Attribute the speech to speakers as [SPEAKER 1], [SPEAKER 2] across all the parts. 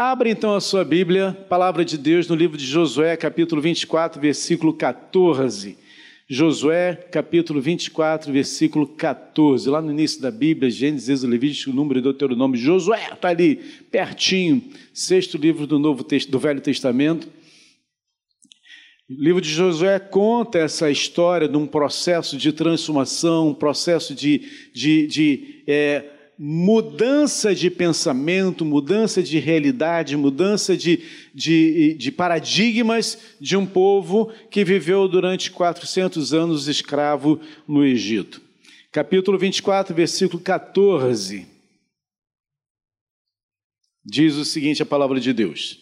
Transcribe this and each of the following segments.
[SPEAKER 1] Abra então a sua Bíblia, Palavra de Deus, no livro de Josué, capítulo 24, versículo 14. Josué, capítulo 24, versículo 14. Lá no início da Bíblia, Gênesis, Levítico, Número e Deuteronômio. Josué está ali, pertinho. Sexto livro do Novo do Velho Testamento. O livro de Josué conta essa história de um processo de transformação, um processo de, de, de é, mudança de pensamento, mudança de realidade, mudança de, de, de, paradigmas de um povo que viveu durante 400 anos escravo no Egito. Capítulo 24, versículo 14. Diz o seguinte: a palavra de Deus.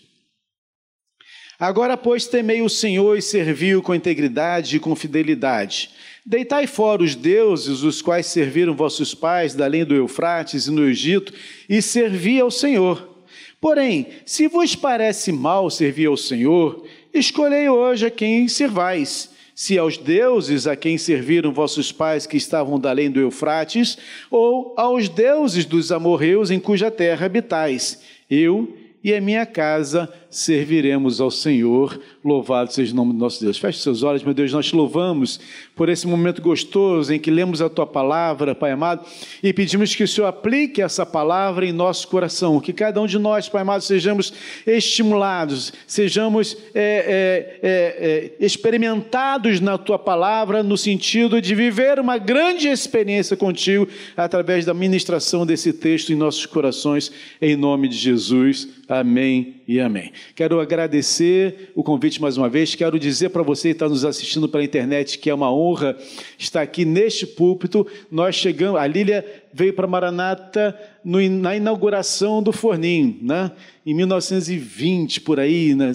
[SPEAKER 1] Agora, pois, temei o Senhor e servi-o com integridade e com fidelidade. Deitai fora os deuses, os quais serviram vossos pais da além do Eufrates e no Egito, e servi ao Senhor. Porém, se vos parece mal servir ao Senhor, escolhei hoje a quem servais. Se aos deuses a quem serviram vossos pais que estavam da além do Eufrates, ou aos deuses dos amorreus em cuja terra habitais. Eu e a minha casa serviremos ao Senhor. Louvado seja o nome do nosso Deus. Feche seus olhos, meu Deus, nós te louvamos por esse momento gostoso em que lemos a tua palavra, Pai amado, e pedimos que o Senhor aplique essa palavra em nosso coração, que cada um de nós, Pai amado, sejamos estimulados, sejamos é, é, é, é experimentados na tua palavra, no sentido de viver uma grande experiência contigo através da ministração desse texto em nossos corações, em nome de Jesus. Amém e amém. Quero agradecer o convite mais uma vez. Quero dizer para você que está nos assistindo pela internet que é uma honra estar aqui neste púlpito. Nós chegamos, a Lília veio para Maranata no, na inauguração do forninho, né? Em 1920, por aí, né?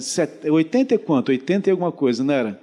[SPEAKER 1] 80 e quanto? 80 e alguma coisa, não era?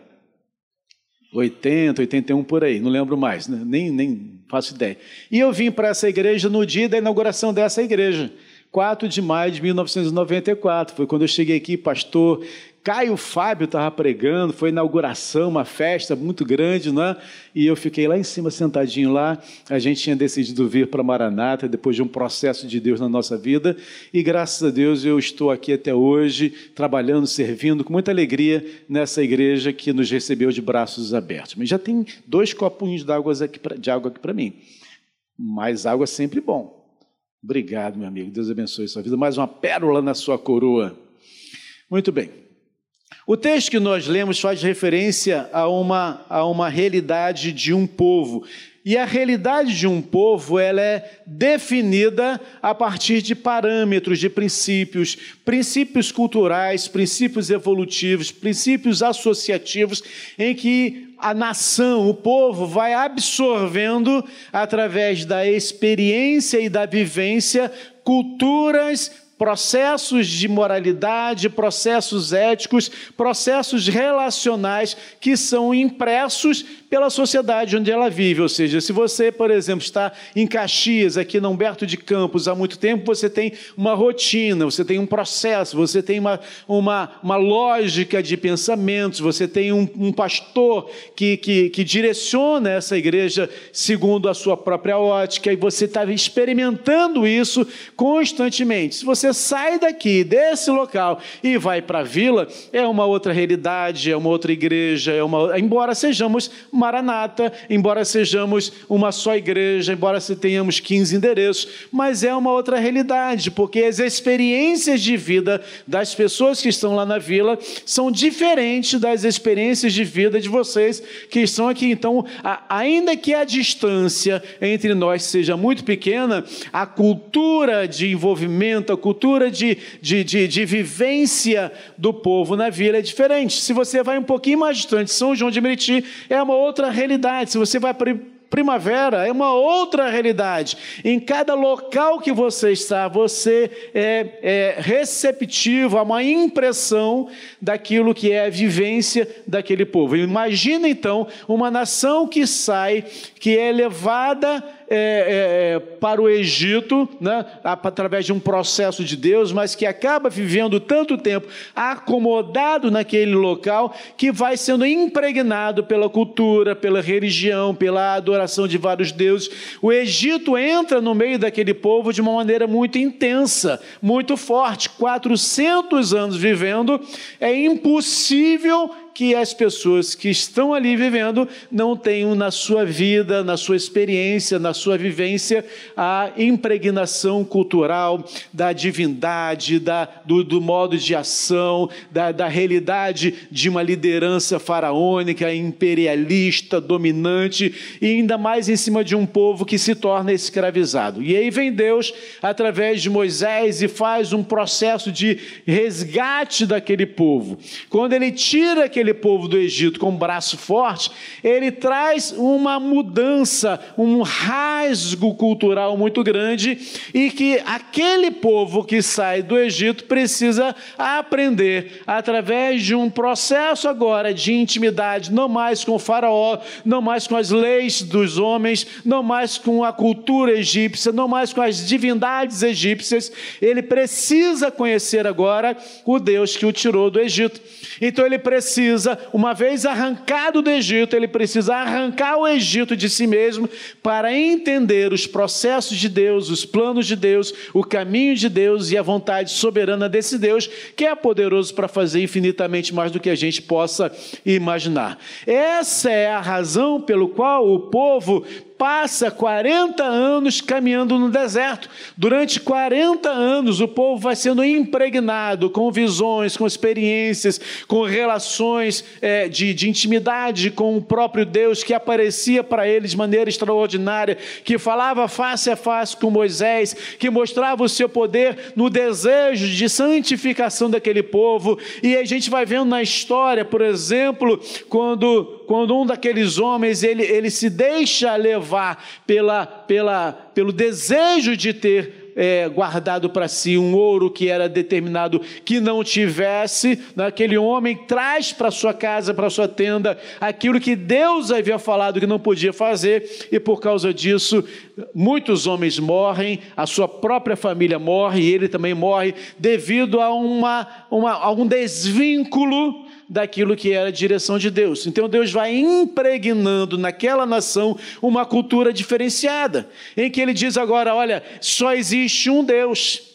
[SPEAKER 1] 80, 81 por aí, não lembro mais, né? nem, nem faço ideia. E eu vim para essa igreja no dia da inauguração dessa igreja. 4 de maio de 1994. Foi quando eu cheguei aqui, pastor Caio Fábio estava pregando, foi inauguração, uma festa muito grande, né? E eu fiquei lá em cima, sentadinho lá. A gente tinha decidido vir para Maranata depois de um processo de Deus na nossa vida. E graças a Deus eu estou aqui até hoje, trabalhando, servindo com muita alegria nessa igreja que nos recebeu de braços abertos. Mas já tem dois copinhos de água aqui para mim. Mas água é sempre bom. Obrigado, meu amigo. Deus abençoe sua vida. Mais uma pérola na sua coroa. Muito bem. O texto que nós lemos faz referência a uma, a uma realidade de um povo. E a realidade de um povo ela é definida a partir de parâmetros, de princípios, princípios culturais, princípios evolutivos, princípios associativos, em que a nação, o povo, vai absorvendo através da experiência e da vivência culturas, processos de moralidade, processos éticos, processos relacionais que são impressos pela sociedade onde ela vive. Ou seja, se você, por exemplo, está em Caxias, aqui na Humberto de Campos, há muito tempo, você tem uma rotina, você tem um processo, você tem uma, uma, uma lógica de pensamentos, você tem um, um pastor que, que, que direciona essa igreja segundo a sua própria ótica, e você está experimentando isso constantemente. Se você sai daqui, desse local, e vai para a vila, é uma outra realidade, é uma outra igreja, é uma, embora sejamos Maranata, embora sejamos uma só igreja, embora tenhamos 15 endereços, mas é uma outra realidade, porque as experiências de vida das pessoas que estão lá na vila são diferentes das experiências de vida de vocês que estão aqui. Então, ainda que a distância entre nós seja muito pequena, a cultura de envolvimento, a cultura de, de, de, de vivência do povo na vila é diferente. Se você vai um pouquinho mais distante, São João de Meriti é uma outra outra realidade. Se você vai para primavera, é uma outra realidade. Em cada local que você está, você é, é receptivo a uma impressão daquilo que é a vivência daquele povo. Imagina então uma nação que sai, que é levada é, é, para o Egito, né, através de um processo de Deus, mas que acaba vivendo tanto tempo acomodado naquele local que vai sendo impregnado pela cultura, pela religião, pela adoração de vários deuses. O Egito entra no meio daquele povo de uma maneira muito intensa, muito forte. 400 anos vivendo, é impossível que as pessoas que estão ali vivendo não tenham na sua vida, na sua experiência, na sua vivência, a impregnação cultural da divindade, da, do, do modo de ação, da, da realidade de uma liderança faraônica, imperialista, dominante, e ainda mais em cima de um povo que se torna escravizado. E aí vem Deus, através de Moisés, e faz um processo de resgate daquele povo. Quando ele tira aquele aquele povo do Egito com um braço forte, ele traz uma mudança, um rasgo cultural muito grande e que aquele povo que sai do Egito precisa aprender através de um processo agora de intimidade, não mais com o faraó, não mais com as leis dos homens, não mais com a cultura egípcia, não mais com as divindades egípcias, ele precisa conhecer agora o Deus que o tirou do Egito. Então ele precisa, uma vez arrancado do Egito, ele precisa arrancar o Egito de si mesmo para entender os processos de Deus, os planos de Deus, o caminho de Deus e a vontade soberana desse Deus, que é poderoso para fazer infinitamente mais do que a gente possa imaginar. Essa é a razão pelo qual o povo passa 40 anos caminhando no deserto. Durante 40 anos, o povo vai sendo impregnado com visões, com experiências, com relações é, de, de intimidade com o próprio Deus que aparecia para eles de maneira extraordinária, que falava face a face com Moisés, que mostrava o seu poder no desejo de santificação daquele povo. E a gente vai vendo na história, por exemplo, quando quando um daqueles homens ele, ele se deixa levar pela, pela, pelo desejo de ter é, guardado para si um ouro que era determinado que não tivesse, naquele homem traz para sua casa, para sua tenda, aquilo que Deus havia falado que não podia fazer, e por causa disso, muitos homens morrem, a sua própria família morre, e ele também morre, devido a, uma, uma, a um desvínculo daquilo que era a direção de Deus. Então Deus vai impregnando naquela nação uma cultura diferenciada, em que ele diz agora: olha, só existe um Deus.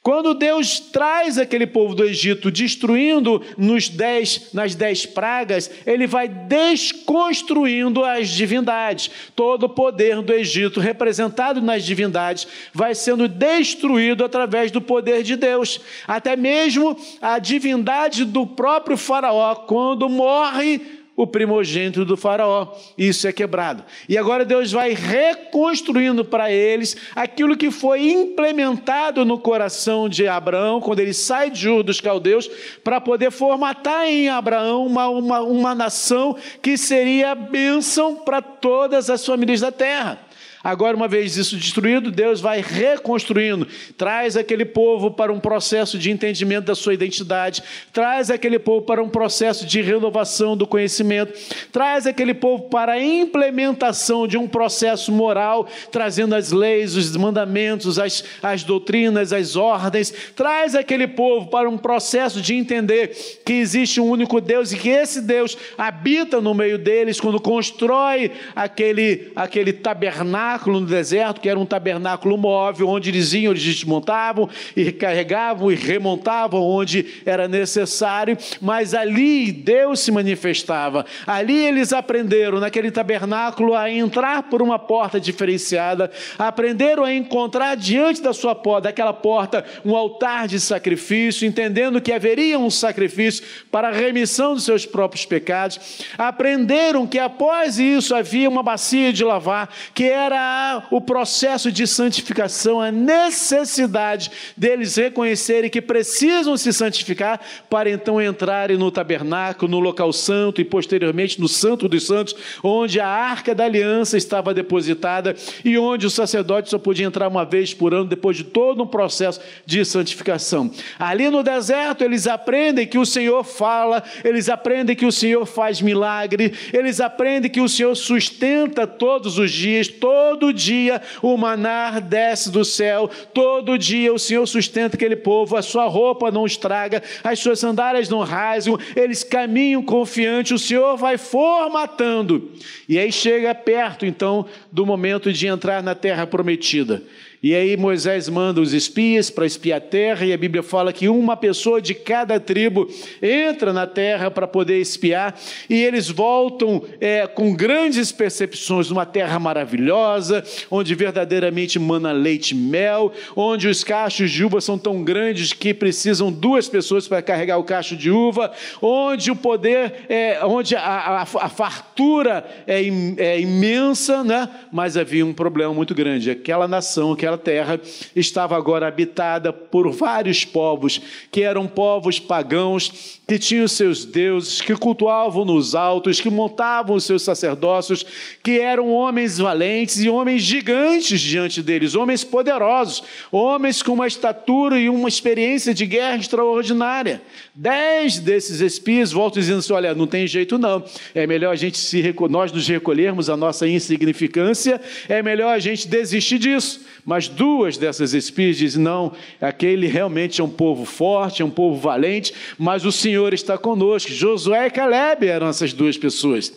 [SPEAKER 1] Quando Deus traz aquele povo do Egito, destruindo nos dez, nas dez pragas, ele vai desconstruindo as divindades. Todo o poder do Egito, representado nas divindades, vai sendo destruído através do poder de Deus. Até mesmo a divindade do próprio Faraó, quando morre, o primogênito do Faraó. Isso é quebrado. E agora Deus vai reconstruindo para eles aquilo que foi implementado no coração de Abraão, quando ele sai de Ur dos caldeus, para poder formatar em Abraão uma, uma, uma nação que seria bênção para todas as famílias da terra. Agora, uma vez isso destruído, Deus vai reconstruindo, traz aquele povo para um processo de entendimento da sua identidade, traz aquele povo para um processo de renovação do conhecimento, traz aquele povo para a implementação de um processo moral, trazendo as leis, os mandamentos, as, as doutrinas, as ordens, traz aquele povo para um processo de entender que existe um único Deus e que esse Deus habita no meio deles quando constrói aquele, aquele tabernáculo tabernáculo no deserto, que era um tabernáculo móvel, onde eles iam, eles desmontavam e carregavam e remontavam onde era necessário, mas ali Deus se manifestava. Ali eles aprenderam, naquele tabernáculo, a entrar por uma porta diferenciada, aprenderam a encontrar diante da sua porta, daquela porta, um altar de sacrifício, entendendo que haveria um sacrifício para a remissão dos seus próprios pecados. Aprenderam que após isso havia uma bacia de lavar, que era era o processo de santificação, a necessidade deles reconhecerem que precisam se santificar para então entrarem no tabernáculo, no local santo e posteriormente no Santo dos Santos, onde a arca da aliança estava depositada e onde o sacerdote só podia entrar uma vez por ano depois de todo um processo de santificação. Ali no deserto eles aprendem que o Senhor fala, eles aprendem que o Senhor faz milagre, eles aprendem que o Senhor sustenta todos os dias, todos todo dia o manar desce do céu, todo dia o Senhor sustenta aquele povo, a sua roupa não estraga, as suas sandálias não rasgam, eles caminham confiantes, o Senhor vai formatando. E aí chega perto então do momento de entrar na terra prometida. E aí Moisés manda os espias para espiar a terra, e a Bíblia fala que uma pessoa de cada tribo entra na terra para poder espiar, e eles voltam é, com grandes percepções, uma terra maravilhosa, onde verdadeiramente mana leite e mel, onde os cachos de uva são tão grandes que precisam duas pessoas para carregar o cacho de uva, onde o poder, é, onde a, a, a fartura é, é imensa, né? mas havia um problema muito grande, aquela nação, aquela aquela terra estava agora habitada por vários povos, que eram povos pagãos, que tinham seus deuses, que cultuavam nos altos, que montavam os seus sacerdócios, que eram homens valentes e homens gigantes diante deles, homens poderosos, homens com uma estatura e uma experiência de guerra extraordinária. Dez desses espias voltam dizendo assim: olha, não tem jeito não, é melhor a gente se nós nos recolhermos a nossa insignificância, é melhor a gente desistir disso. Mas duas dessas espias dizem: não, aquele realmente é um povo forte, é um povo valente, mas o Senhor está conosco. Josué e Caleb eram essas duas pessoas.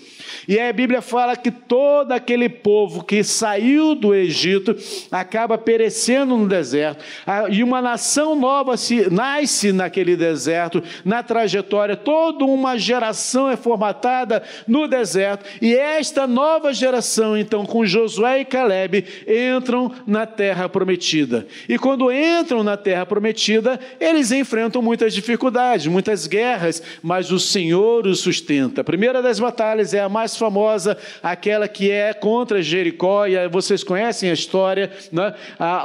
[SPEAKER 1] E a Bíblia fala que todo aquele povo que saiu do Egito acaba perecendo no deserto, e uma nação nova se, nasce naquele deserto, na trajetória, toda uma geração é formatada no deserto, e esta nova geração, então, com Josué e Caleb, entram na terra prometida. E quando entram na terra prometida, eles enfrentam muitas dificuldades, muitas guerras, mas o Senhor os sustenta. A primeira das batalhas é a mais famosa, aquela que é contra Jericó, e vocês conhecem a história, né?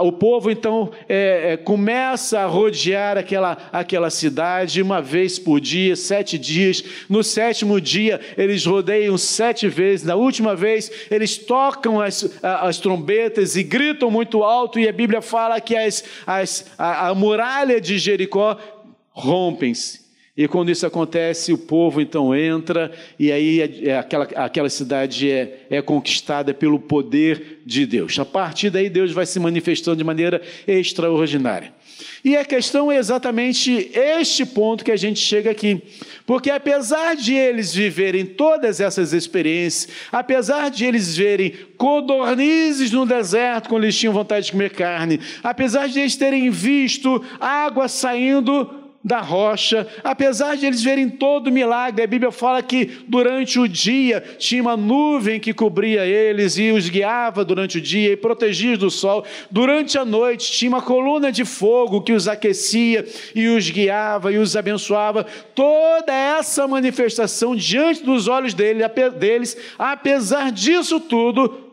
[SPEAKER 1] o povo então é, é, começa a rodear aquela, aquela cidade uma vez por dia, sete dias. No sétimo dia, eles rodeiam sete vezes. Na última vez, eles tocam as, as trombetas e gritam muito alto, e a Bíblia fala que as, as, a, a muralha de Jericó rompem-se. E quando isso acontece, o povo então entra, e aí é, é, aquela, aquela cidade é, é conquistada pelo poder de Deus. A partir daí, Deus vai se manifestando de maneira extraordinária. E a questão é exatamente este ponto que a gente chega aqui. Porque apesar de eles viverem todas essas experiências, apesar de eles verem codornizes no deserto quando eles tinham vontade de comer carne, apesar de eles terem visto água saindo da rocha, apesar de eles verem todo o milagre, a Bíblia fala que durante o dia tinha uma nuvem que cobria eles e os guiava durante o dia e protegia do sol. Durante a noite tinha uma coluna de fogo que os aquecia e os guiava e os abençoava. Toda essa manifestação diante dos olhos deles, apesar disso tudo,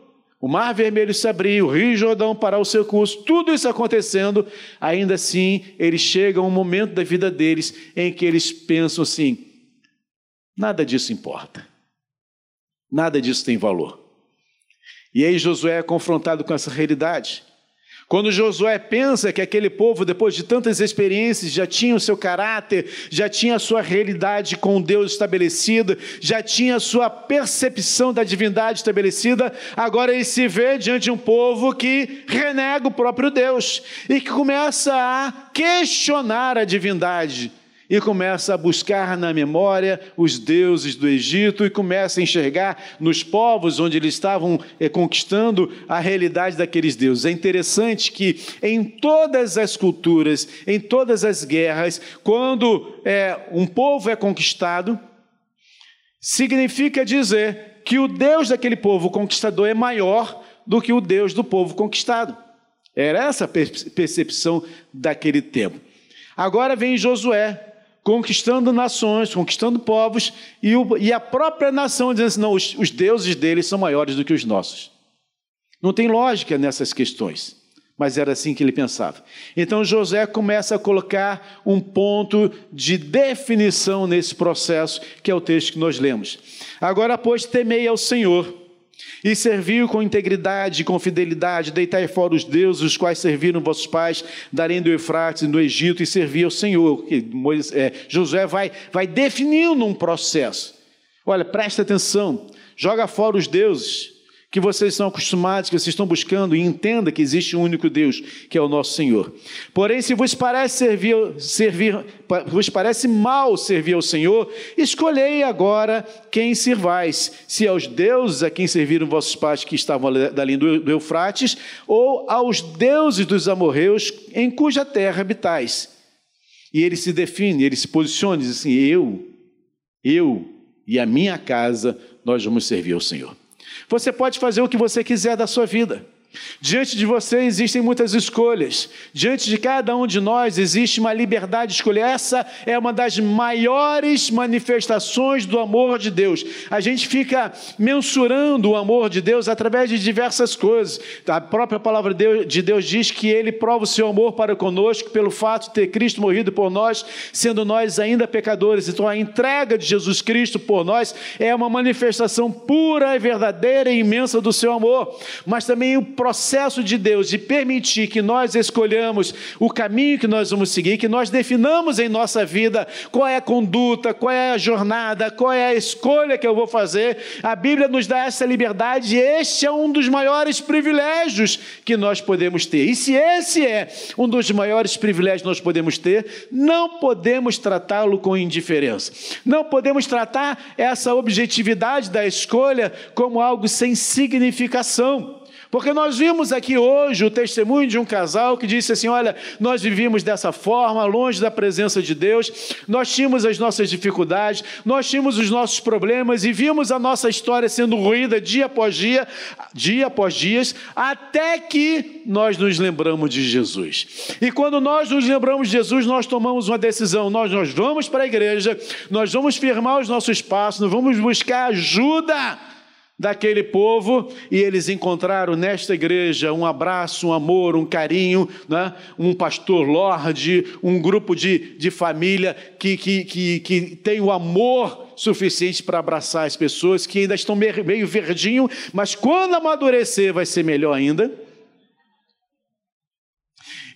[SPEAKER 1] o mar vermelho se abriu, o rio Jordão parar o seu curso, tudo isso acontecendo, ainda assim, eles chegam a um momento da vida deles em que eles pensam assim: nada disso importa, nada disso tem valor. E aí Josué é confrontado com essa realidade. Quando Josué pensa que aquele povo, depois de tantas experiências, já tinha o seu caráter, já tinha a sua realidade com Deus estabelecida, já tinha a sua percepção da divindade estabelecida, agora ele se vê diante de um povo que renega o próprio Deus e que começa a questionar a divindade e começa a buscar na memória os deuses do Egito e começa a enxergar nos povos onde eles estavam é, conquistando a realidade daqueles deuses. É interessante que em todas as culturas, em todas as guerras, quando é, um povo é conquistado, significa dizer que o Deus daquele povo conquistador é maior do que o Deus do povo conquistado. Era essa a percepção daquele tempo. Agora vem Josué, conquistando nações, conquistando povos, e, o, e a própria nação dizendo assim: não, os, os deuses deles são maiores do que os nossos. Não tem lógica nessas questões, mas era assim que ele pensava. Então José começa a colocar um ponto de definição nesse processo, que é o texto que nós lemos. Agora, pois, temei ao Senhor e serviu com integridade e com fidelidade, deitai fora os deuses, os quais serviram vossos pais, darem do Eufrates do Egito, e servia ao Senhor. É, Josué vai, vai definindo um processo. Olha, presta atenção, joga fora os deuses que vocês são acostumados, que vocês estão buscando, e entenda que existe um único Deus, que é o nosso Senhor. Porém, se vos parece servir, servir vos parece mal servir ao Senhor, escolhei agora quem servais, se aos deuses a quem serviram vossos pais que estavam dali do Eufrates, ou aos deuses dos amorreus em cuja terra habitais. E ele se define, ele se posiciona, diz assim: Eu, eu e a minha casa, nós vamos servir ao Senhor. Você pode fazer o que você quiser da sua vida. Diante de você existem muitas escolhas. Diante de cada um de nós existe uma liberdade de escolher. Essa é uma das maiores manifestações do amor de Deus. A gente fica mensurando o amor de Deus através de diversas coisas. A própria palavra de Deus diz que ele prova o seu amor para conosco pelo fato de ter Cristo morrido por nós, sendo nós ainda pecadores. Então a entrega de Jesus Cristo por nós é uma manifestação pura, verdadeira e imensa do seu amor. Mas também o processo de Deus de permitir que nós escolhamos o caminho que nós vamos seguir, que nós definamos em nossa vida qual é a conduta, qual é a jornada, qual é a escolha que eu vou fazer, a Bíblia nos dá essa liberdade e este é um dos maiores privilégios que nós podemos ter. E se esse é um dos maiores privilégios que nós podemos ter, não podemos tratá-lo com indiferença. Não podemos tratar essa objetividade da escolha como algo sem significação. Porque nós vimos aqui hoje o testemunho de um casal que disse assim: Olha, nós vivíamos dessa forma, longe da presença de Deus, nós tínhamos as nossas dificuldades, nós tínhamos os nossos problemas e vimos a nossa história sendo ruída dia após dia, dia após dias, até que nós nos lembramos de Jesus. E quando nós nos lembramos de Jesus, nós tomamos uma decisão: nós, nós vamos para a igreja, nós vamos firmar os nossos passos, nós vamos buscar ajuda daquele povo e eles encontraram nesta igreja um abraço, um amor, um carinho, né? um pastor Lorde, um grupo de, de família que, que, que, que tem o amor suficiente para abraçar as pessoas que ainda estão meio verdinho, mas quando amadurecer vai ser melhor ainda.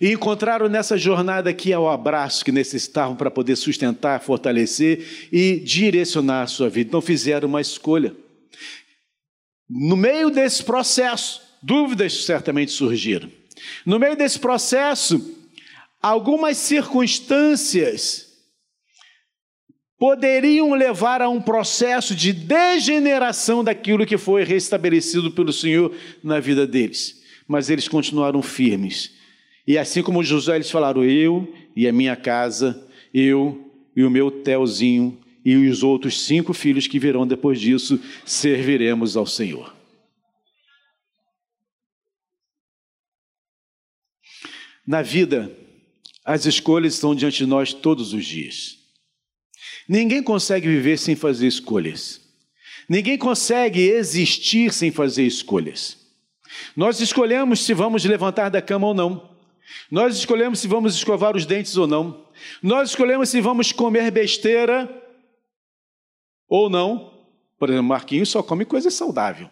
[SPEAKER 1] E encontraram nessa jornada aqui o abraço que necessitavam para poder sustentar, fortalecer e direcionar a sua vida. Então fizeram uma escolha. No meio desse processo, dúvidas certamente surgiram. No meio desse processo, algumas circunstâncias poderiam levar a um processo de degeneração daquilo que foi restabelecido pelo Senhor na vida deles. Mas eles continuaram firmes. E assim como José, eles falaram: Eu e a minha casa, eu e o meu Telzinho e os outros cinco filhos que virão depois disso, serviremos ao Senhor. Na vida, as escolhas estão diante de nós todos os dias. Ninguém consegue viver sem fazer escolhas. Ninguém consegue existir sem fazer escolhas. Nós escolhemos se vamos levantar da cama ou não. Nós escolhemos se vamos escovar os dentes ou não. Nós escolhemos se vamos comer besteira ou não, por exemplo, Marquinhos só come coisa saudável.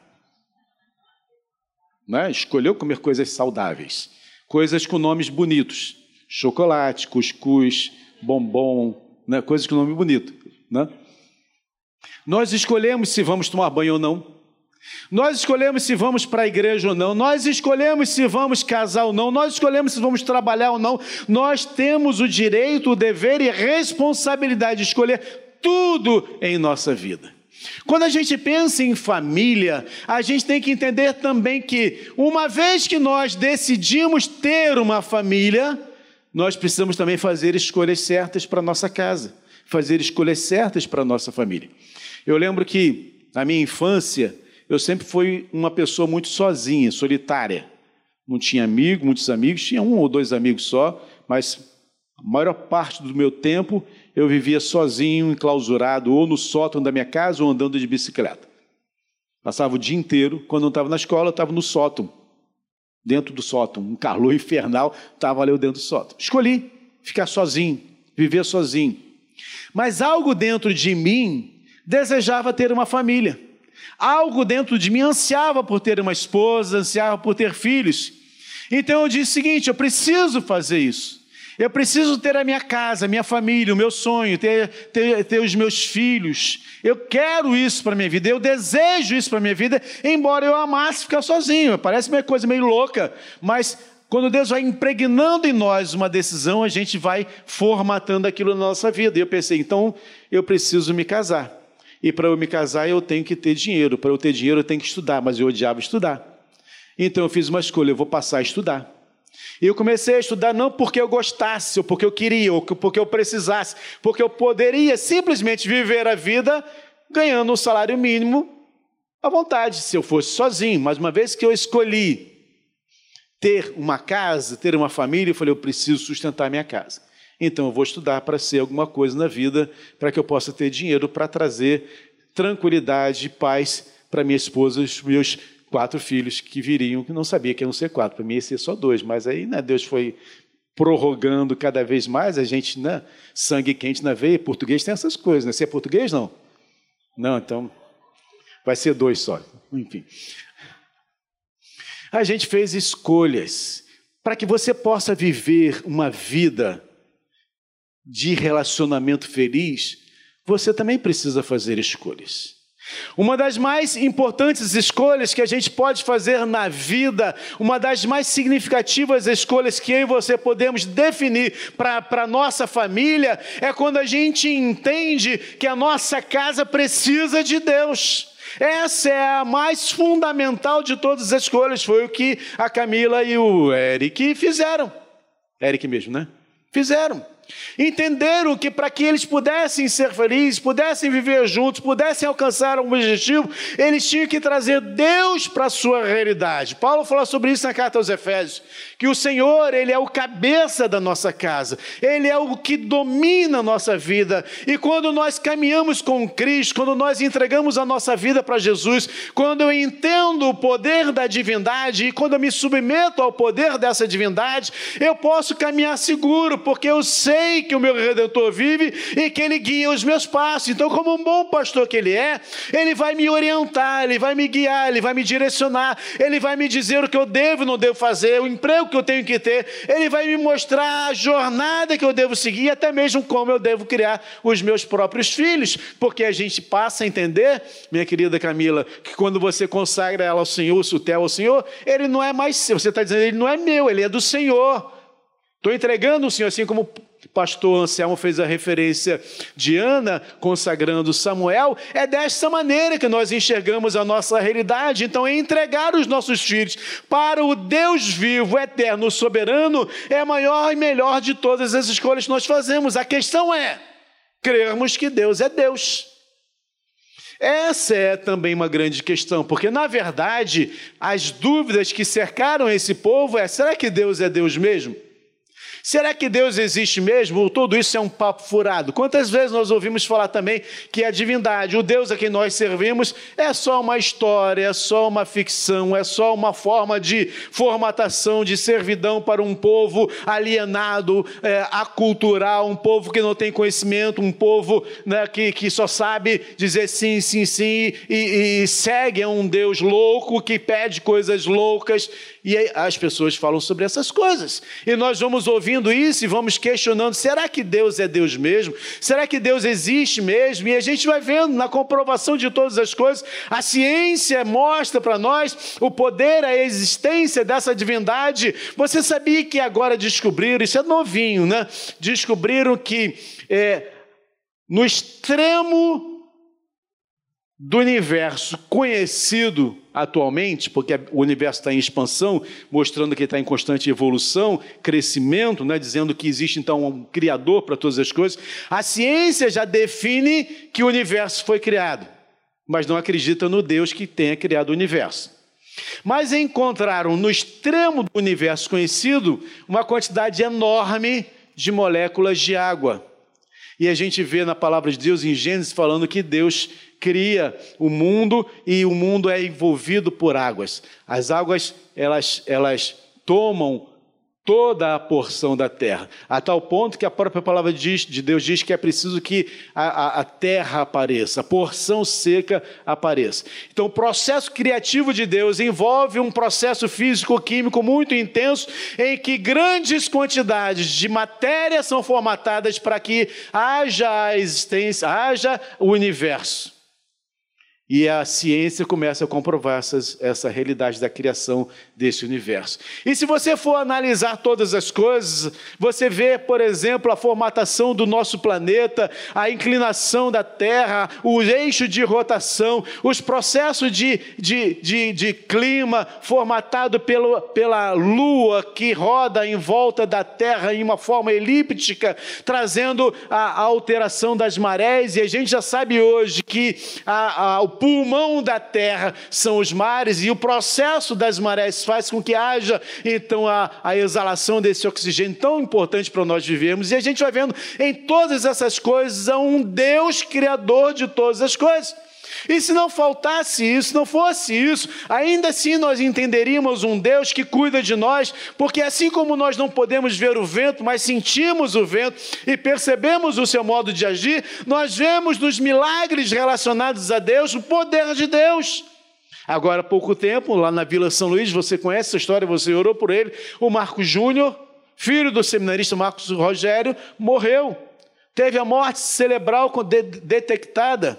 [SPEAKER 1] Né? Escolheu comer coisas saudáveis, coisas com nomes bonitos: chocolate, cuscuz, bombom, né? coisas com nome bonito. Né? Nós escolhemos se vamos tomar banho ou não. Nós escolhemos se vamos para a igreja ou não, nós escolhemos se vamos casar ou não, nós escolhemos se vamos trabalhar ou não. Nós temos o direito, o dever e responsabilidade de escolher tudo em nossa vida. Quando a gente pensa em família, a gente tem que entender também que, uma vez que nós decidimos ter uma família, nós precisamos também fazer escolhas certas para nossa casa, fazer escolhas certas para nossa família. Eu lembro que, na minha infância, eu sempre fui uma pessoa muito sozinha, solitária. Não tinha amigo, muitos amigos, tinha um ou dois amigos só, mas a maior parte do meu tempo eu vivia sozinho, enclausurado, ou no sótão da minha casa, ou andando de bicicleta. Passava o dia inteiro, quando não estava na escola, estava no sótão, dentro do sótão, um calor infernal, estava ali dentro do sótão. Escolhi ficar sozinho, viver sozinho. Mas algo dentro de mim desejava ter uma família. Algo dentro de mim ansiava por ter uma esposa, ansiava por ter filhos. Então eu disse o seguinte: eu preciso fazer isso. Eu preciso ter a minha casa, a minha família, o meu sonho, ter, ter, ter os meus filhos. Eu quero isso para a minha vida, eu desejo isso para a minha vida, embora eu amasse ficar sozinho. Parece uma coisa meio louca, mas quando Deus vai impregnando em nós uma decisão, a gente vai formatando aquilo na nossa vida. E eu pensei, então eu preciso me casar. E para eu me casar, eu tenho que ter dinheiro. Para eu ter dinheiro, eu tenho que estudar, mas eu odiava estudar. Então eu fiz uma escolha, eu vou passar a estudar. E eu comecei a estudar não porque eu gostasse, ou porque eu queria, ou porque eu precisasse, porque eu poderia simplesmente viver a vida ganhando um salário mínimo à vontade, se eu fosse sozinho. Mas uma vez que eu escolhi ter uma casa, ter uma família, eu falei, eu preciso sustentar minha casa. Então eu vou estudar para ser alguma coisa na vida, para que eu possa ter dinheiro para trazer tranquilidade paz para minha esposa e os meus quatro filhos que viriam, que não sabia que iam ser quatro, para mim ia ser só dois, mas aí né, Deus foi prorrogando cada vez mais, a gente, né, sangue quente na veia, português tem essas coisas, né? Você é português, não? Não, então vai ser dois só, enfim. A gente fez escolhas para que você possa viver uma vida de relacionamento feliz, você também precisa fazer escolhas. Uma das mais importantes escolhas que a gente pode fazer na vida, uma das mais significativas escolhas que eu e você podemos definir para a nossa família, é quando a gente entende que a nossa casa precisa de Deus. Essa é a mais fundamental de todas as escolhas. Foi o que a Camila e o Eric fizeram. Eric mesmo, né? Fizeram. Entenderam que para que eles pudessem ser felizes, pudessem viver juntos, pudessem alcançar um objetivo, eles tinham que trazer Deus para a sua realidade. Paulo fala sobre isso na carta aos Efésios, que o Senhor, ele é o cabeça da nossa casa, ele é o que domina a nossa vida. E quando nós caminhamos com Cristo, quando nós entregamos a nossa vida para Jesus, quando eu entendo o poder da divindade e quando eu me submeto ao poder dessa divindade, eu posso caminhar seguro, porque eu sei sei que o meu redentor vive e que ele guia os meus passos. Então, como um bom pastor que ele é, ele vai me orientar, ele vai me guiar, ele vai me direcionar, ele vai me dizer o que eu devo e não devo fazer, o emprego que eu tenho que ter, ele vai me mostrar a jornada que eu devo seguir, até mesmo como eu devo criar os meus próprios filhos, porque a gente passa a entender, minha querida Camila, que quando você consagra ela ao Senhor, sutel ao Senhor, ele não é mais seu, você está dizendo, ele não é meu, ele é do Senhor. Estou entregando o Senhor, assim como pastor Anselmo fez a referência de Ana consagrando Samuel, é desta maneira que nós enxergamos a nossa realidade. Então, é entregar os nossos filhos para o Deus vivo, eterno, soberano, é a maior e melhor de todas as escolhas que nós fazemos. A questão é crermos que Deus é Deus. Essa é também uma grande questão, porque na verdade as dúvidas que cercaram esse povo é: será que Deus é Deus mesmo? Será que Deus existe mesmo? Ou tudo isso é um papo furado? Quantas vezes nós ouvimos falar também que a divindade, o Deus a quem nós servimos, é só uma história, é só uma ficção, é só uma forma de formatação, de servidão para um povo alienado, é, acultural, um povo que não tem conhecimento, um povo né, que, que só sabe dizer sim, sim, sim, e, e segue a um Deus louco que pede coisas loucas. E as pessoas falam sobre essas coisas. E nós vamos ouvindo isso e vamos questionando: será que Deus é Deus mesmo? Será que Deus existe mesmo? E a gente vai vendo na comprovação de todas as coisas, a ciência mostra para nós o poder, a existência dessa divindade. Você sabia que agora descobriram, isso é novinho, né? Descobriram que é, no extremo do universo conhecido atualmente, porque o universo está em expansão, mostrando que está em constante evolução, crescimento, né, dizendo que existe então um criador para todas as coisas, a ciência já define que o universo foi criado, mas não acredita no Deus que tenha criado o universo. Mas encontraram no extremo do universo conhecido uma quantidade enorme de moléculas de água. E a gente vê na palavra de Deus em Gênesis falando que Deus cria o mundo e o mundo é envolvido por águas. As águas, elas, elas tomam toda a porção da terra, a tal ponto que a própria palavra de Deus diz que é preciso que a, a, a, terra apareça, a porção seca apareça. Então, o processo criativo de Deus envolve um processo físico-químico muito intenso, em que grandes quantidades de matéria são formatadas para que haja a existência, haja o universo. E a ciência começa a comprovar essas, essa realidade da criação desse universo. E se você for analisar todas as coisas, você vê, por exemplo, a formatação do nosso planeta, a inclinação da Terra, o eixo de rotação, os processos de, de, de, de clima formatado pelo, pela Lua que roda em volta da Terra em uma forma elíptica, trazendo a, a alteração das marés. E a gente já sabe hoje que a, a, o pulmão da terra são os mares, e o processo das marés faz com que haja então a, a exalação desse oxigênio tão importante para nós vivermos. E a gente vai vendo em todas essas coisas um Deus criador de todas as coisas. E se não faltasse isso, não fosse isso, ainda assim nós entenderíamos um Deus que cuida de nós, porque assim como nós não podemos ver o vento, mas sentimos o vento e percebemos o seu modo de agir, nós vemos nos milagres relacionados a Deus o poder de Deus. Agora, há pouco tempo, lá na Vila São Luís, você conhece essa história, você orou por ele, o Marcos Júnior, filho do seminarista Marcos Rogério, morreu. Teve a morte cerebral detectada.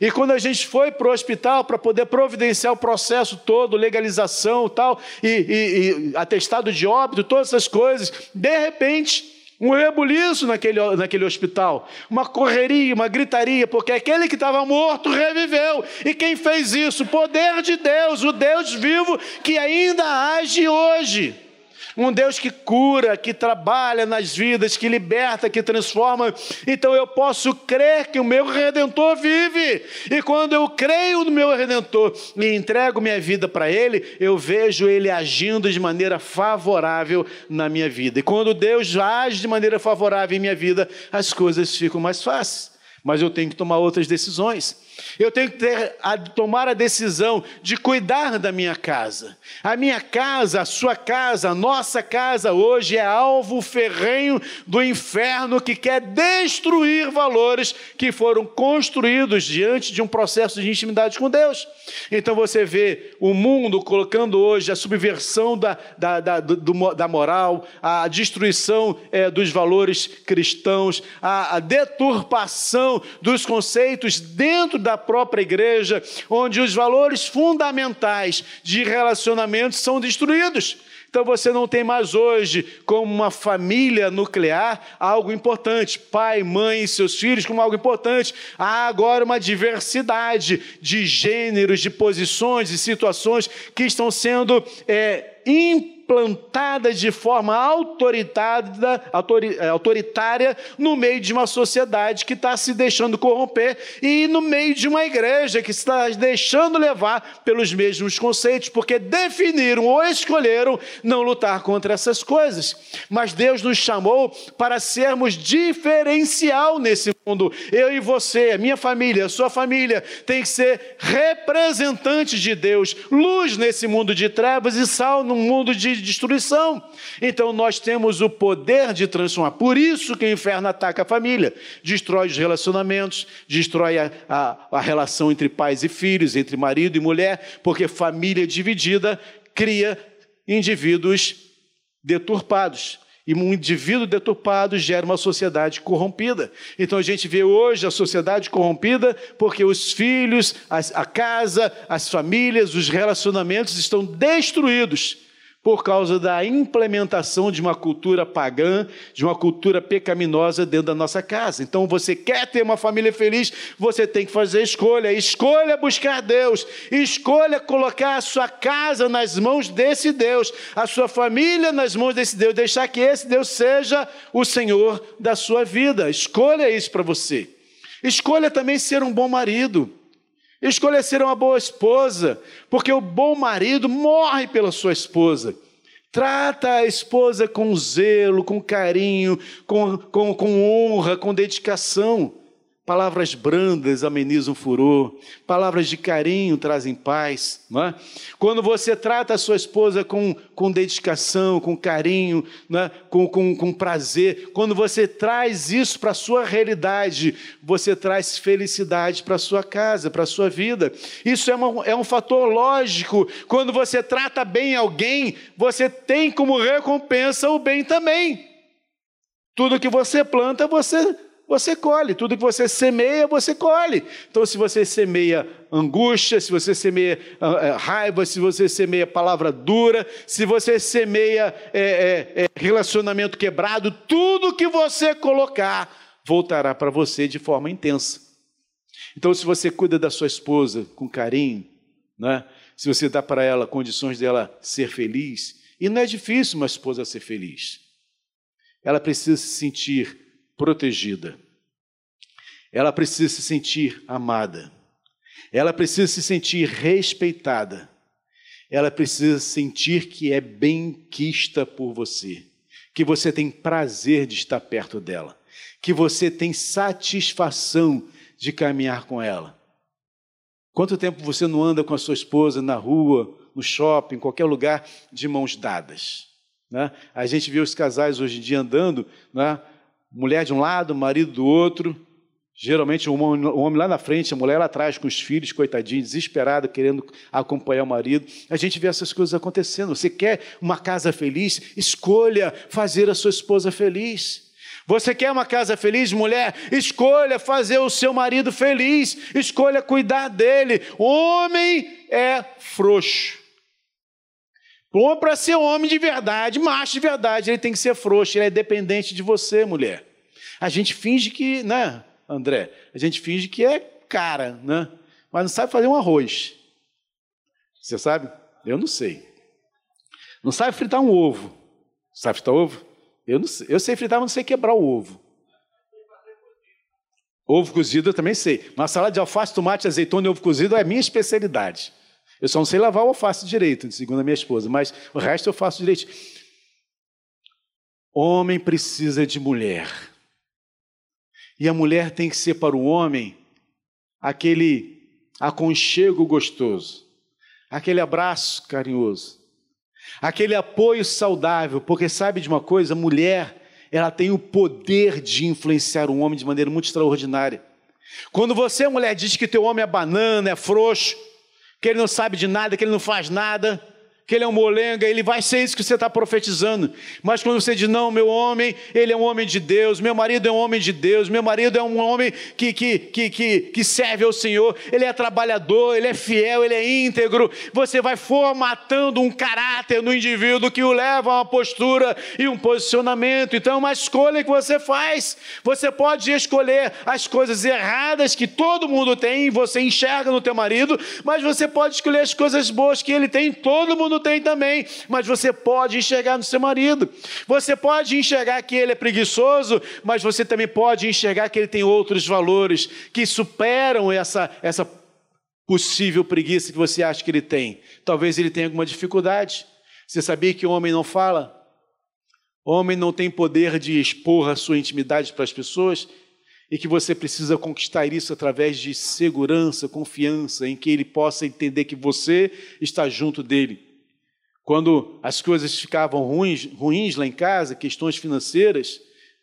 [SPEAKER 1] E quando a gente foi para o hospital para poder providenciar o processo todo, legalização tal, e, e, e atestado de óbito, todas essas coisas, de repente, um rebuliço naquele, naquele hospital, uma correria, uma gritaria, porque aquele que estava morto reviveu. E quem fez isso? O poder de Deus, o Deus vivo que ainda age hoje um Deus que cura, que trabalha nas vidas, que liberta, que transforma. Então eu posso crer que o meu redentor vive. E quando eu creio no meu redentor e entrego minha vida para ele, eu vejo ele agindo de maneira favorável na minha vida. E quando Deus age de maneira favorável em minha vida, as coisas ficam mais fáceis. Mas eu tenho que tomar outras decisões. Eu tenho que ter, a, tomar a decisão de cuidar da minha casa. A minha casa, a sua casa, a nossa casa hoje é alvo ferrenho do inferno que quer destruir valores que foram construídos diante de um processo de intimidade com Deus. Então você vê o mundo colocando hoje a subversão da, da, da, do, da moral, a destruição é, dos valores cristãos, a, a deturpação dos conceitos dentro da própria igreja, onde os valores fundamentais de relacionamento são destruídos. Então você não tem mais hoje, como uma família nuclear, algo importante, pai, mãe e seus filhos como algo importante. Há agora uma diversidade de gêneros, de posições e situações que estão sendo é, implantada de forma autoritária, é, autoritária no meio de uma sociedade que está se deixando corromper e no meio de uma igreja que está deixando levar pelos mesmos conceitos, porque definiram ou escolheram não lutar contra essas coisas. Mas Deus nos chamou para sermos diferencial nesse mundo. Eu e você, minha família, sua família, tem que ser representantes de Deus, luz nesse mundo de trevas e sal num mundo de destruição. Então nós temos o poder de transformar. Por isso que o inferno ataca a família, destrói os relacionamentos, destrói a, a, a relação entre pais e filhos, entre marido e mulher, porque família dividida cria indivíduos deturpados. E um indivíduo deturpado gera uma sociedade corrompida. Então a gente vê hoje a sociedade corrompida porque os filhos, a casa, as famílias, os relacionamentos estão destruídos por causa da implementação de uma cultura pagã, de uma cultura pecaminosa dentro da nossa casa. Então, você quer ter uma família feliz, você tem que fazer escolha. Escolha buscar Deus, escolha colocar a sua casa nas mãos desse Deus, a sua família nas mãos desse Deus, deixar que esse Deus seja o Senhor da sua vida. Escolha isso para você. Escolha também ser um bom marido. Escolha ser uma boa esposa, porque o bom marido morre pela sua esposa. Trata a esposa com zelo, com carinho, com, com, com honra, com dedicação. Palavras brandas amenizam furor, palavras de carinho trazem paz. É? Quando você trata a sua esposa com, com dedicação, com carinho, é? com, com, com prazer, quando você traz isso para a sua realidade, você traz felicidade para a sua casa, para a sua vida. Isso é, uma, é um fator lógico. Quando você trata bem alguém, você tem como recompensa o bem também. Tudo que você planta, você você colhe. Tudo que você semeia, você colhe. Então, se você semeia angústia, se você semeia uh, raiva, se você semeia palavra dura, se você semeia é, é, relacionamento quebrado, tudo que você colocar voltará para você de forma intensa. Então, se você cuida da sua esposa com carinho, né? se você dá para ela condições dela ser feliz, e não é difícil uma esposa ser feliz, ela precisa se sentir protegida. Ela precisa se sentir amada. Ela precisa se sentir respeitada. Ela precisa sentir que é bem-quista por você, que você tem prazer de estar perto dela, que você tem satisfação de caminhar com ela. Quanto tempo você não anda com a sua esposa na rua, no shopping, em qualquer lugar, de mãos dadas? Né? A gente vê os casais hoje em dia andando, né? Mulher de um lado, marido do outro, geralmente o homem lá na frente, a mulher lá atrás com os filhos, coitadinho, desesperada, querendo acompanhar o marido. A gente vê essas coisas acontecendo. Você quer uma casa feliz? Escolha fazer a sua esposa feliz. Você quer uma casa feliz, mulher? Escolha fazer o seu marido feliz. Escolha cuidar dele. Homem é frouxo. Bom, para ser homem de verdade, macho de verdade, ele tem que ser frouxo, ele é dependente de você, mulher. A gente finge que, né, André? A gente finge que é cara, né? Mas não sabe fazer um arroz. Você sabe? Eu não sei. Não sabe fritar um ovo. Sabe fritar ovo? Eu não sei. Eu sei fritar, mas não sei quebrar o ovo. Ovo cozido eu também sei. Mas salada de alface, tomate, azeitona e ovo cozido é minha especialidade. Eu só não sei lavar o alface direito, segundo a minha esposa, mas o resto eu faço direito. Homem precisa de mulher. E a mulher tem que ser para o homem aquele aconchego gostoso, aquele abraço carinhoso, aquele apoio saudável, porque sabe de uma coisa, a mulher, ela tem o poder de influenciar o homem de maneira muito extraordinária. Quando você, mulher, diz que teu homem é banana, é frouxo, que ele não sabe de nada, que ele não faz nada, que ele é um molenga, ele vai ser isso que você está profetizando. Mas quando você diz, não, meu homem, ele é um homem de Deus, meu marido é um homem de Deus, meu marido é um homem que, que, que, que, que serve ao Senhor, ele é trabalhador, ele é fiel, ele é íntegro, você vai formatando um caráter no indivíduo que o leva a uma postura e um posicionamento. Então é uma escolha que você faz. Você pode escolher as coisas erradas que todo mundo tem, você enxerga no teu marido, mas você pode escolher as coisas boas que ele tem, todo mundo tem também, mas você pode enxergar no seu marido. Você pode enxergar que ele é preguiçoso, mas você também pode enxergar que ele tem outros valores que superam essa, essa possível preguiça que você acha que ele tem. Talvez ele tenha alguma dificuldade. Você sabia que o homem não fala? O homem não tem poder de expor a sua intimidade para as pessoas e que você precisa conquistar isso através de segurança, confiança, em que ele possa entender que você está junto dele. Quando as coisas ficavam ruins, ruins lá em casa, questões financeiras,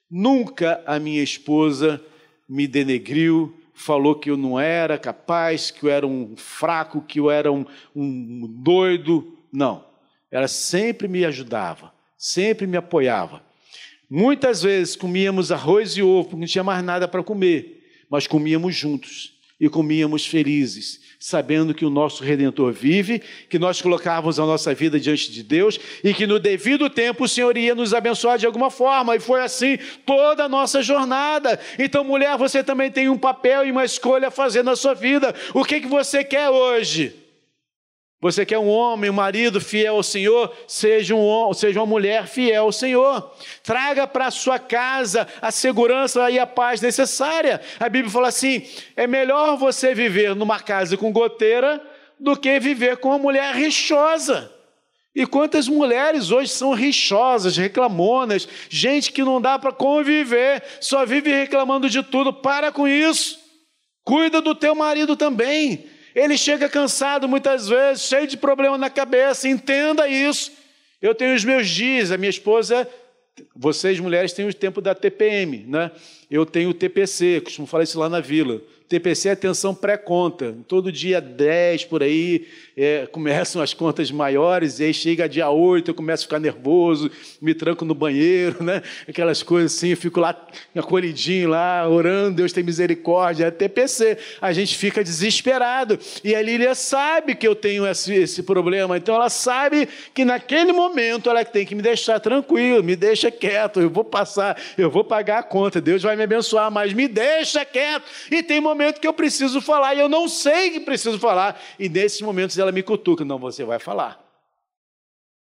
[SPEAKER 1] nunca a minha esposa me denegriu, falou que eu não era capaz, que eu era um fraco, que eu era um, um doido. Não. Ela sempre me ajudava, sempre me apoiava. Muitas vezes comíamos arroz e ovo, porque não tinha mais nada para comer, mas comíamos juntos e comíamos felizes, sabendo que o nosso Redentor vive, que nós colocávamos a nossa vida diante de Deus e que no devido tempo o Senhor ia nos abençoar de alguma forma, e foi assim toda a nossa jornada. Então, mulher, você também tem um papel e uma escolha a fazer na sua vida. O que, que você quer hoje? Você quer um homem, um marido fiel ao Senhor? Seja, um, seja uma mulher fiel ao Senhor. Traga para a sua casa a segurança e a paz necessária. A Bíblia fala assim: é melhor você viver numa casa com goteira do que viver com uma mulher rixosa. E quantas mulheres hoje são rixosas, reclamonas, gente que não dá para conviver, só vive reclamando de tudo. Para com isso. Cuida do teu marido também. Ele chega cansado muitas vezes, cheio de problema na cabeça. Entenda isso. Eu tenho os meus dias, a minha esposa, vocês mulheres têm o tempo da TPM, né? Eu tenho o TPC, costumo falar isso lá na vila. TPC é atenção pré-conta. Todo dia 10 por aí é, começam as contas maiores, e aí chega dia 8, eu começo a ficar nervoso, me tranco no banheiro, né? Aquelas coisas assim, eu fico lá acolhidinho lá, orando, Deus tem misericórdia. É TPC. A gente fica desesperado. E a Lília sabe que eu tenho esse, esse problema, então ela sabe que naquele momento ela tem que me deixar tranquilo, me deixa quieto, eu vou passar, eu vou pagar a conta, Deus vai me abençoar, mas me deixa quieto. E tem momentos momento que eu preciso falar e eu não sei que preciso falar. E nesses momentos ela me cutuca: não, você vai falar.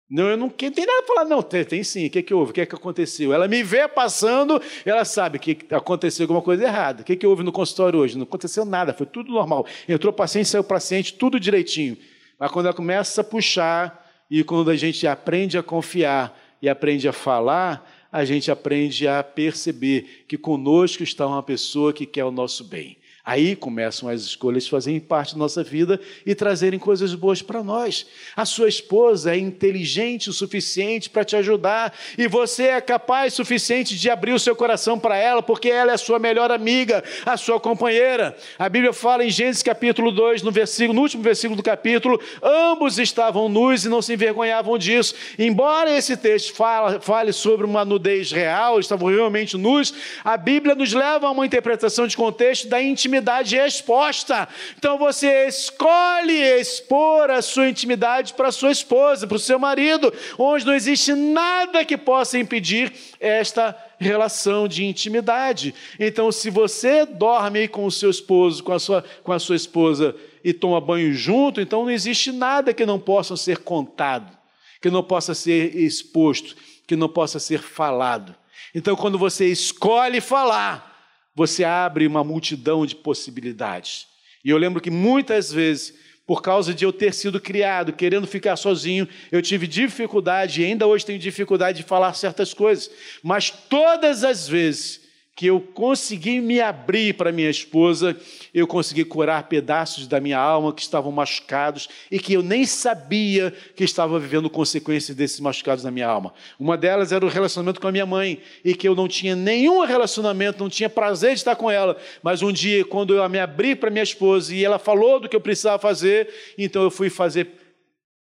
[SPEAKER 1] Não, eu não tem nada para falar, não. Tem, tem sim. O que, que houve? O que, que aconteceu? Ela me vê passando, ela sabe que aconteceu alguma coisa errada. O que, que houve no consultório hoje? Não aconteceu nada, foi tudo normal. Entrou paciente, saiu paciente, tudo direitinho. Mas quando ela começa a puxar, e quando a gente aprende a confiar e aprende a falar, a gente aprende a perceber que conosco está uma pessoa que quer o nosso bem. Aí começam as escolhas fazerem parte da nossa vida e trazerem coisas boas para nós. A sua esposa é inteligente o suficiente para te ajudar e você é capaz o suficiente de abrir o seu coração para ela, porque ela é a sua melhor amiga, a sua companheira. A Bíblia fala em Gênesis capítulo 2, no versículo, no último versículo do capítulo, ambos estavam nus e não se envergonhavam disso. Embora esse texto fale, fale sobre uma nudez real, estavam realmente nus, a Bíblia nos leva a uma interpretação de contexto da intimidade intimidade exposta. Então você escolhe expor a sua intimidade para sua esposa, para o seu marido, onde não existe nada que possa impedir esta relação de intimidade. Então, se você dorme com o seu esposo, com a sua, com a sua esposa e toma banho junto, então não existe nada que não possa ser contado, que não possa ser exposto, que não possa ser falado. Então, quando você escolhe falar, você abre uma multidão de possibilidades. E eu lembro que muitas vezes, por causa de eu ter sido criado, querendo ficar sozinho, eu tive dificuldade, e ainda hoje tenho dificuldade de falar certas coisas. Mas todas as vezes que eu consegui me abrir para minha esposa, eu consegui curar pedaços da minha alma que estavam machucados e que eu nem sabia que estava vivendo consequências desses machucados na minha alma. Uma delas era o relacionamento com a minha mãe e que eu não tinha nenhum relacionamento, não tinha prazer de estar com ela, mas um dia, quando eu me abri para minha esposa e ela falou do que eu precisava fazer, então eu fui fazer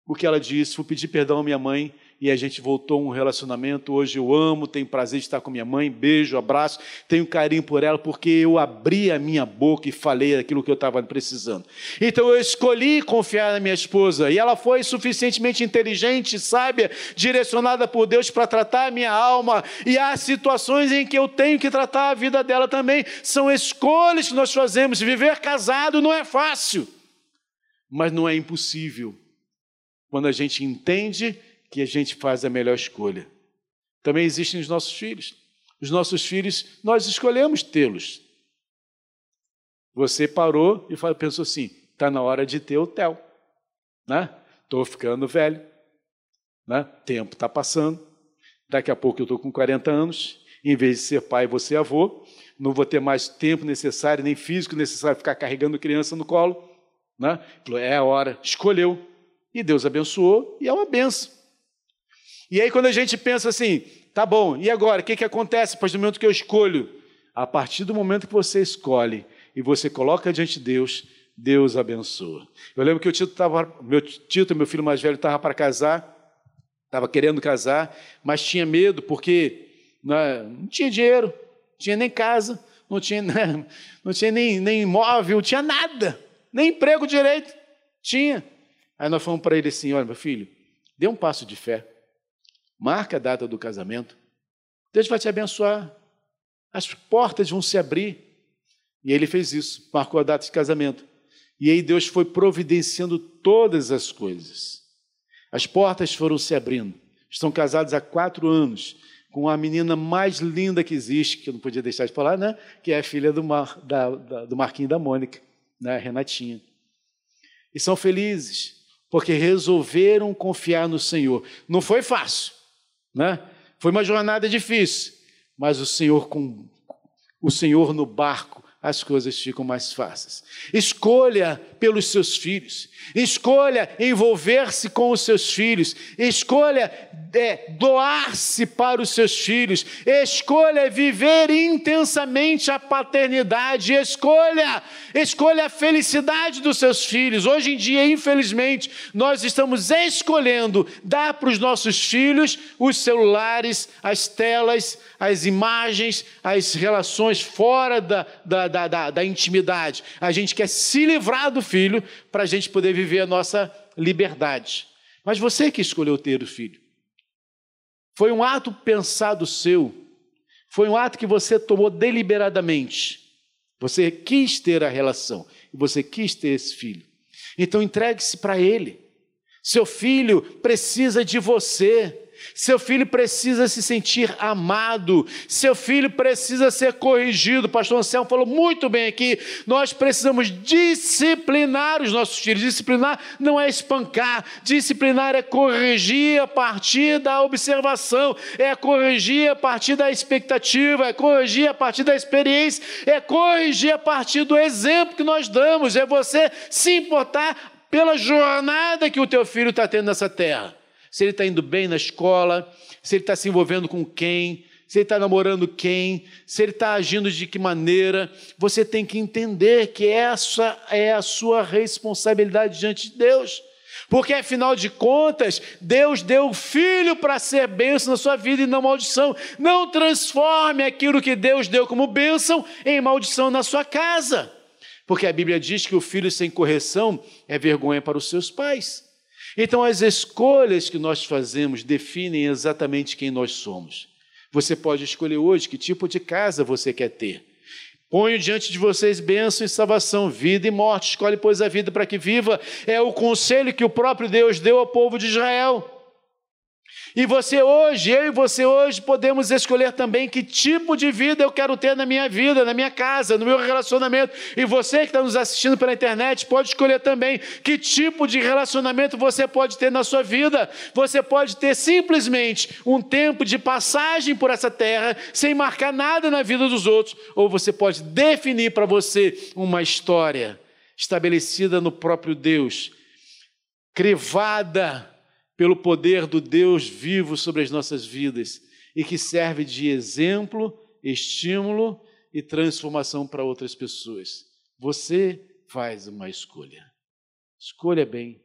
[SPEAKER 1] o que ela disse, fui pedir perdão à minha mãe e a gente voltou a um relacionamento. Hoje eu amo, tenho prazer de estar com minha mãe, beijo, abraço, tenho carinho por ela, porque eu abri a minha boca e falei aquilo que eu estava precisando. Então eu escolhi confiar na minha esposa, e ela foi suficientemente inteligente, sábia, direcionada por Deus para tratar a minha alma, e há situações em que eu tenho que tratar a vida dela também. São escolhas que nós fazemos. Viver casado não é fácil, mas não é impossível. Quando a gente entende que a gente faz a melhor escolha. Também existem os nossos filhos. Os nossos filhos, nós escolhemos tê-los. Você parou e pensou assim: está na hora de ter o Theo. Né? Estou ficando velho. Né? Tempo está passando. Daqui a pouco eu estou com 40 anos. Em vez de ser pai, você é avô. Não vou ter mais tempo necessário, nem físico necessário ficar carregando criança no colo. Né? É a hora. Escolheu. E Deus abençoou, e é uma benção. E aí, quando a gente pensa assim, tá bom, e agora? O que, que acontece a partir do momento que eu escolho? A partir do momento que você escolhe e você coloca diante de Deus, Deus abençoa. Eu lembro que o Tito meu Tito, meu filho mais velho, estava para casar, estava querendo casar, mas tinha medo porque né, não tinha dinheiro, não tinha nem casa, não tinha, não tinha nem, nem imóvel, não tinha nada, nem emprego direito. Tinha. Aí nós fomos para ele assim: olha, meu filho, dê um passo de fé. Marca a data do casamento. Deus vai te abençoar. As portas vão se abrir. E ele fez isso, marcou a data de casamento. E aí Deus foi providenciando todas as coisas. As portas foram se abrindo. Estão casados há quatro anos com a menina mais linda que existe, que eu não podia deixar de falar, né? Que é a filha do, Mar, da, da, do Marquinho e da Mônica, né? Renatinha. E são felizes. porque resolveram confiar no Senhor. Não foi fácil, né? Foi uma jornada difícil, mas o Senhor com o Senhor no barco as coisas ficam mais fáceis. Escolha pelos seus filhos, escolha envolver-se com os seus filhos, escolha é, doar-se para os seus filhos, escolha viver intensamente a paternidade, escolha, escolha a felicidade dos seus filhos. Hoje em dia, infelizmente, nós estamos escolhendo dar para os nossos filhos os celulares, as telas, as imagens, as relações fora da, da, da, da, da intimidade. A gente quer se livrar do filho para a gente poder viver a nossa liberdade. Mas você que escolheu ter o filho. Foi um ato pensado seu. Foi um ato que você tomou deliberadamente. Você quis ter a relação e você quis ter esse filho. Então entregue-se para ele. Seu filho precisa de você. Seu filho precisa se sentir amado, seu filho precisa ser corrigido. O pastor Anselmo falou muito bem aqui. Nós precisamos disciplinar os nossos filhos. Disciplinar não é espancar, disciplinar é corrigir a partir da observação, é corrigir a partir da expectativa, é corrigir a partir da experiência, é corrigir a partir do exemplo que nós damos, é você se importar pela jornada que o teu filho está tendo nessa terra se ele está indo bem na escola, se ele está se envolvendo com quem, se ele está namorando quem, se ele está agindo de que maneira. Você tem que entender que essa é a sua responsabilidade diante de Deus. Porque afinal de contas, Deus deu o filho para ser bênção na sua vida e não maldição. Não transforme aquilo que Deus deu como bênção em maldição na sua casa. Porque a Bíblia diz que o filho sem correção é vergonha para os seus pais. Então, as escolhas que nós fazemos definem exatamente quem nós somos. Você pode escolher hoje que tipo de casa você quer ter. Ponho diante de vocês bênção e salvação, vida e morte. Escolhe, pois, a vida para que viva. É o conselho que o próprio Deus deu ao povo de Israel. E você hoje, eu e você hoje, podemos escolher também que tipo de vida eu quero ter na minha vida, na minha casa, no meu relacionamento. E você que está nos assistindo pela internet pode escolher também que tipo de relacionamento você pode ter na sua vida. Você pode ter simplesmente um tempo de passagem por essa terra, sem marcar nada na vida dos outros, ou você pode definir para você uma história estabelecida no próprio Deus, crivada pelo poder do Deus vivo sobre as nossas vidas e que serve de exemplo, estímulo e transformação para outras pessoas. Você faz uma escolha. Escolha bem,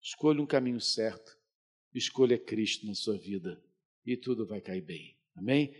[SPEAKER 1] escolha um caminho certo, escolha Cristo na sua vida e tudo vai cair bem. Amém?